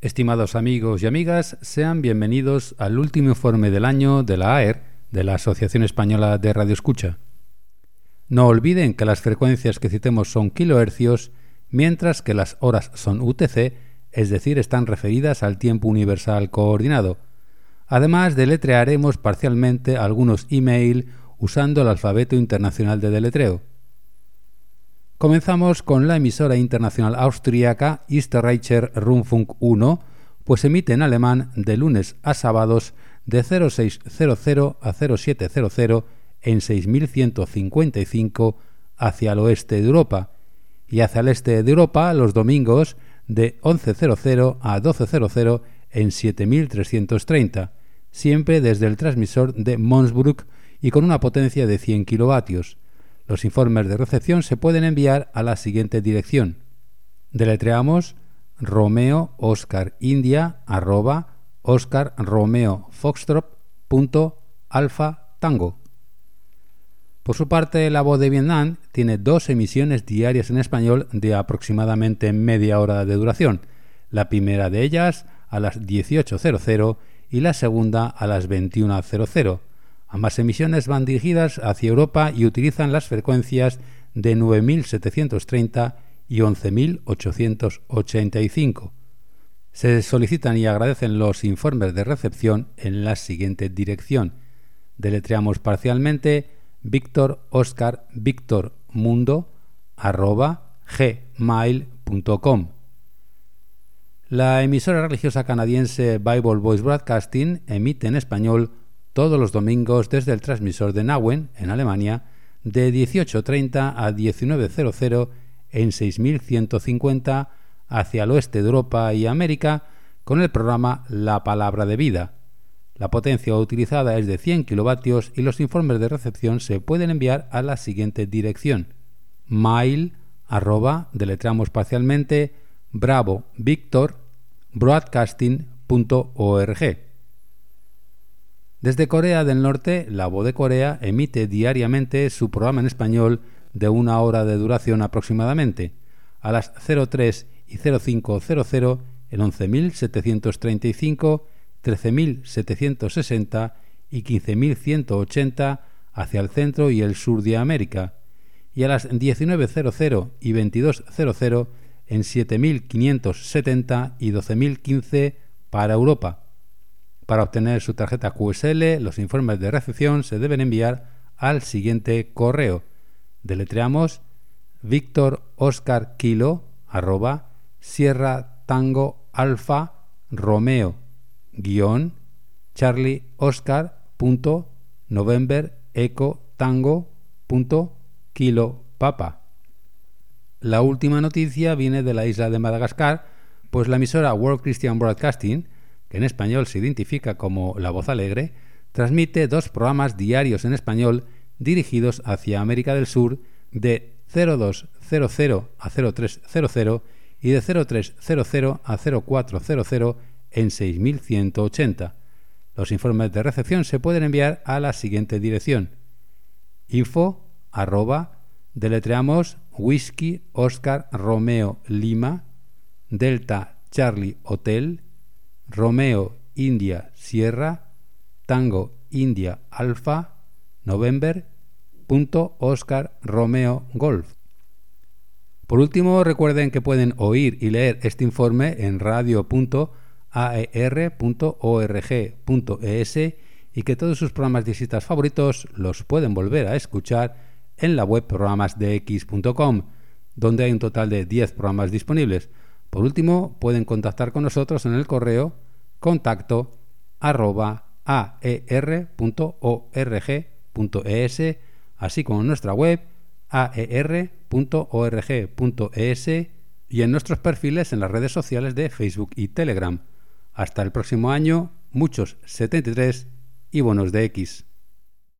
Estimados amigos y amigas, sean bienvenidos al último informe del año de la AER, de la Asociación Española de Radio Escucha. No olviden que las frecuencias que citemos son kilohercios, mientras que las horas son UTC, es decir, están referidas al tiempo universal coordinado. Además, deletrearemos parcialmente algunos email usando el alfabeto internacional de deletreo. Comenzamos con la emisora internacional austríaca Österreicher Rundfunk 1, pues emite en alemán de lunes a sábados de 0600 a 0700 en 6155 hacia el oeste de Europa y hacia el este de Europa los domingos de 1100 a 1200 en 7330, siempre desde el transmisor de Monsbruck y con una potencia de 100 kilovatios los informes de recepción se pueden enviar a la siguiente dirección. Deletreamos Romeo India arroba tango. Por su parte, La Voz de Vietnam tiene dos emisiones diarias en español de aproximadamente media hora de duración. La primera de ellas a las 18.00 y la segunda a las 21.00 Ambas emisiones van dirigidas hacia Europa y utilizan las frecuencias de 9.730 y 11.885. Se solicitan y agradecen los informes de recepción en la siguiente dirección. Deletreamos parcialmente Víctor Oscar Víctor Mundo gmail.com. La emisora religiosa canadiense Bible Voice Broadcasting emite en español todos los domingos desde el transmisor de Nauen, en Alemania, de 18.30 a 19.00 en 6150 hacia el oeste de Europa y América con el programa La Palabra de Vida. La potencia utilizada es de 100 kilovatios y los informes de recepción se pueden enviar a la siguiente dirección: mail arroba parcialmente bravo victor desde Corea del Norte, La Voz de Corea emite diariamente su programa en español de una hora de duración aproximadamente, a las 03 y 0500 en 11.735, 13.760 y 15.180 hacia el centro y el sur de América, y a las 19.00 y 22.00 en 7.570 y 12.015 para Europa. Para obtener su tarjeta QSL, los informes de recepción se deben enviar al siguiente correo. Deletreamos Víctor Oscar Kilo arroba Sierra Tango Alfa Romeo guion Charlie Oscar punto November Eco Tango punto Kilo Papa. La última noticia viene de la isla de Madagascar, pues la emisora World Christian Broadcasting que en español se identifica como La Voz Alegre, transmite dos programas diarios en español dirigidos hacia América del Sur de 0200 a 0300 y de 0300 a 0400 en 6180. Los informes de recepción se pueden enviar a la siguiente dirección: info arroba deletreamos whisky Oscar Romeo Lima Delta Charlie Hotel Romeo India Sierra, Tango India Alfa, November, punto Oscar Romeo Golf. Por último, recuerden que pueden oír y leer este informe en radio.aer.org.es y que todos sus programas de citas favoritos los pueden volver a escuchar en la web programasdex.com, donde hay un total de 10 programas disponibles. Por último, pueden contactar con nosotros en el correo contacto aer.org.es, así como en nuestra web aer.org.es y en nuestros perfiles en las redes sociales de Facebook y Telegram. Hasta el próximo año, muchos 73 y buenos de X.